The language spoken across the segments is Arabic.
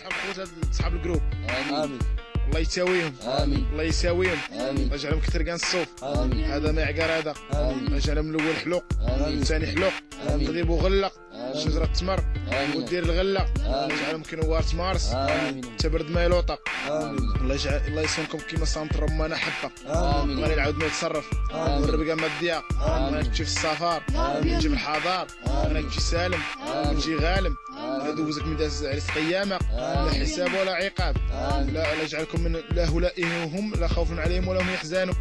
الخوت هاد صحاب الجروب. آمين. الله يساويهم. آمين. الله يساويهم. آمين. الله يجعلهم كثر كان الصوف. آمين. هذا ما يعقر هذا. آمين. الله يجعلهم الأول حلوق. آمين. الثاني حلوق آمين. تغيب وغلق. آمين. شجره تمر. آمين. ودير الغلة. الله آمين. يجعلهم كنوار تمارس. آمين. تبرد ما يلوطق. آمين. الله يجعل الله يصونكم كيما صامت رمانه حبه آمين. غادي نعاود ما يتصرف. والربقه ماديه آمين. أنا تمشي في السفر. نجي بالحضار أنا آمين. نمشي سالم آمين. نجي غالم ندوزك من داز على قيامه لا. حساب ولا عقاب. لا لا يجعلكم من لا هؤلاء لا خوف عليهم ولا هم يحزنون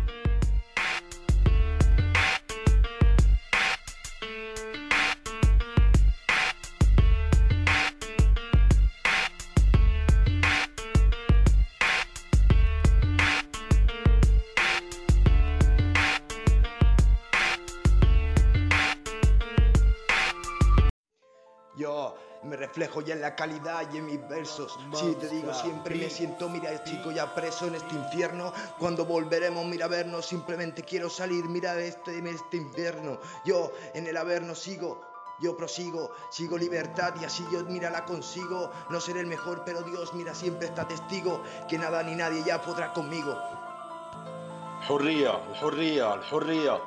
me reflejo ya en la calidad y en mis versos. Si te digo siempre me siento, mira chico ya preso en este infierno. Cuando volveremos, mira a vernos, simplemente quiero salir, mira este, en este infierno. Yo en el averno sigo. Yo prosigo, sigo libertad y así yo mira la consigo. No seré el mejor, pero Dios mira siempre está testigo que nada ni nadie ya podrá conmigo. الحرية الحرية الحرية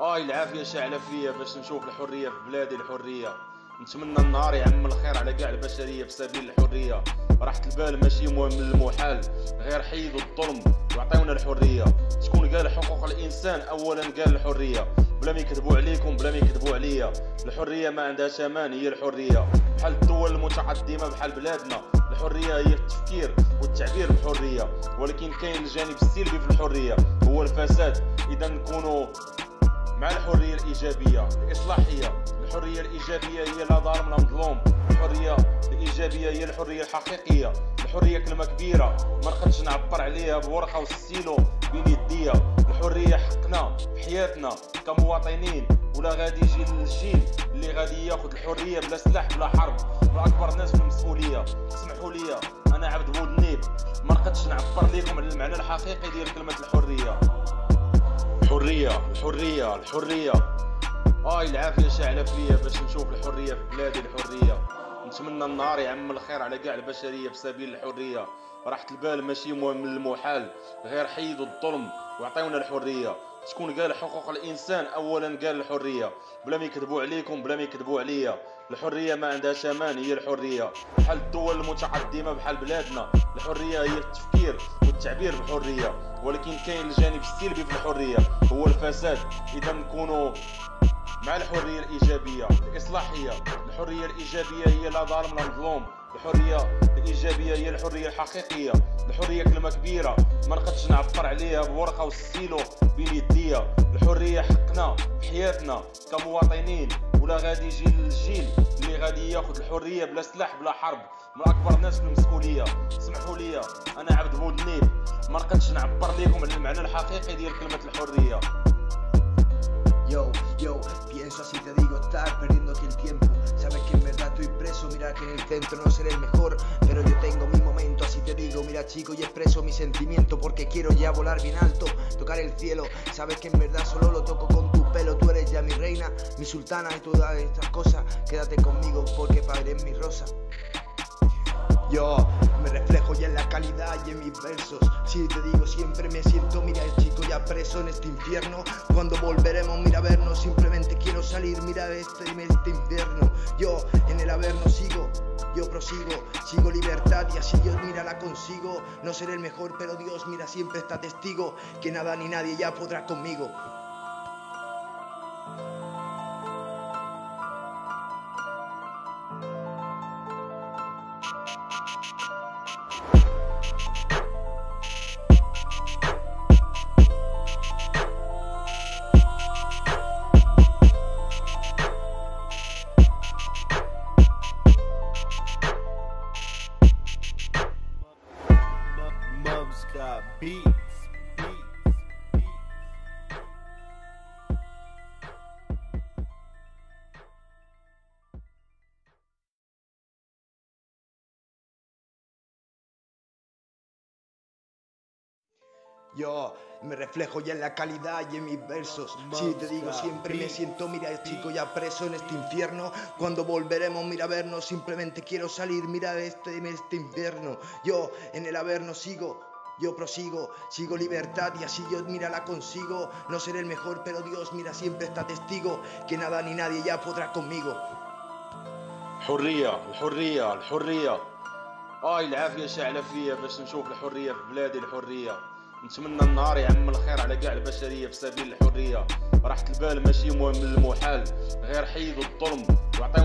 آي العافية شاعلة فيا باش نشوف الحرية في بلادي الحرية نتمنى النهار يعم الخير على كاع البشرية في سبيل الحرية. راحة البال ماشي مهم المحال غير حيدوا الظلم وعطيونا الحرية. شكون قال حقوق الإنسان؟ أولا قال الحرية. بلا ما يكذبوا عليكم بلا ما يكذبوا عليا. الحرية ما عندها ثمن هي الحرية. بحال الدول المتقدمة بحال بلادنا الحرية هي التفكير والتعبير بحرية. ولكن كاين الجانب السلبي في الحرية هو الفساد. إذا نكونوا مع الحرية الإيجابية الإصلاحية. الحرية الإيجابية هي لا ظالم لا مظلوم الحرية الإيجابية هي الحرية الحقيقية. الحرية كلمة كبيرة. ما نقدرش نعبر عليها بورقة والستيلو بين يديا. الحرية حقنا في حياتنا كمواطنين. ولا غادي يجي الجيل اللي غادي ياخذ الحرية بلا سلاح بلا حرب. من أكبر ناس في المسؤولية. اسمحوا لي أنا عبد بود النيب ما نقدرش نعبر لكم على المعنى الحقيقي ديال كلمة الحرية. الحرية الحرية الحرية. آي العافية شاعلة فيا باش نشوف الحرية في بلادي الحرية. نتمنى النهار يعم الخير على كاع البشرية في سبيل الحرية. راحة البال ماشي مهم المحال غير حيدوا الظلم وعطيونا الحرية. شكون قال حقوق الإنسان؟ أولا قال الحرية. بلا ما يكذبوا عليكم بلا ما يكذبوا عليا. الحرية ما عندها ثمن هي الحرية. بحال الدول المتقدمة بحال بلادنا الحرية هي التفكير والتعبير بحرية. ولكن كاين الجانب السلبي في الحرية هو الفساد. إذا نكونوا مع الحرية الإيجابية الإصلاحية. الحرية الإيجابية هي لا ظالم لا مظلوم. الحرية الإيجابية هي الحرية الحقيقية. الحرية كلمة كبيرة. ما نقدرش نعبر عليها بورقة والستيلو بين يديا. الحرية حقنا في حياتنا كمواطنين. ولا غادي يجي الجيل اللي غادي ياخذ الحرية بلا سلاح بلا حرب. من أكبر الناس في المسؤولية. اسمحوا لي أنا عبد النيب ما نقدرش نعبر لكم على المعنى الحقيقي ديال كلمة الحرية. Yo, yo, pienso así te digo, estás perdiéndote el tiempo. Sabes que en verdad estoy preso, mira que en el centro no seré el mejor, pero yo tengo mi momento, así te digo, mira chico, y expreso mi sentimiento porque quiero ya volar bien alto, tocar el cielo. Sabes que en verdad solo lo toco con tu pelo, tú eres ya mi reina, mi sultana y todas estas cosas. Quédate conmigo porque padre es mi rosa. Yo me reflejo ya en la calidad y en mis versos. Si te digo siempre me siento, mira el chico ya preso en este infierno. Cuando volveremos, mira vernos, simplemente quiero salir, mira este, este infierno. Yo en el averno sigo, yo prosigo, sigo libertad y así yo mira la consigo. No seré el mejor, pero Dios mira siempre está testigo que nada ni nadie ya podrá conmigo. Yo me reflejo ya en la calidad y en mis versos. Si te digo, siempre me siento, mira, chico, ya preso en este infierno. Cuando volveremos, mira, a vernos, simplemente quiero salir, mira, de este, de este infierno. Yo en el habernos sigo. Yo prosigo, sigo libertad y así yo mira la consigo. No seré el mejor, pero Dios mira siempre está testigo que nada ni nadie ya podrá conmigo. الحرية الحرية الحرية اي العافية شاعلة فيا باش نشوف الحرية في بلادي الحرية نتمنى النهار يعم الخير على كاع البشرية في سبيل الحرية. راحة البال ماشي مهم المحال غير حيدوا الظلم. وعطيو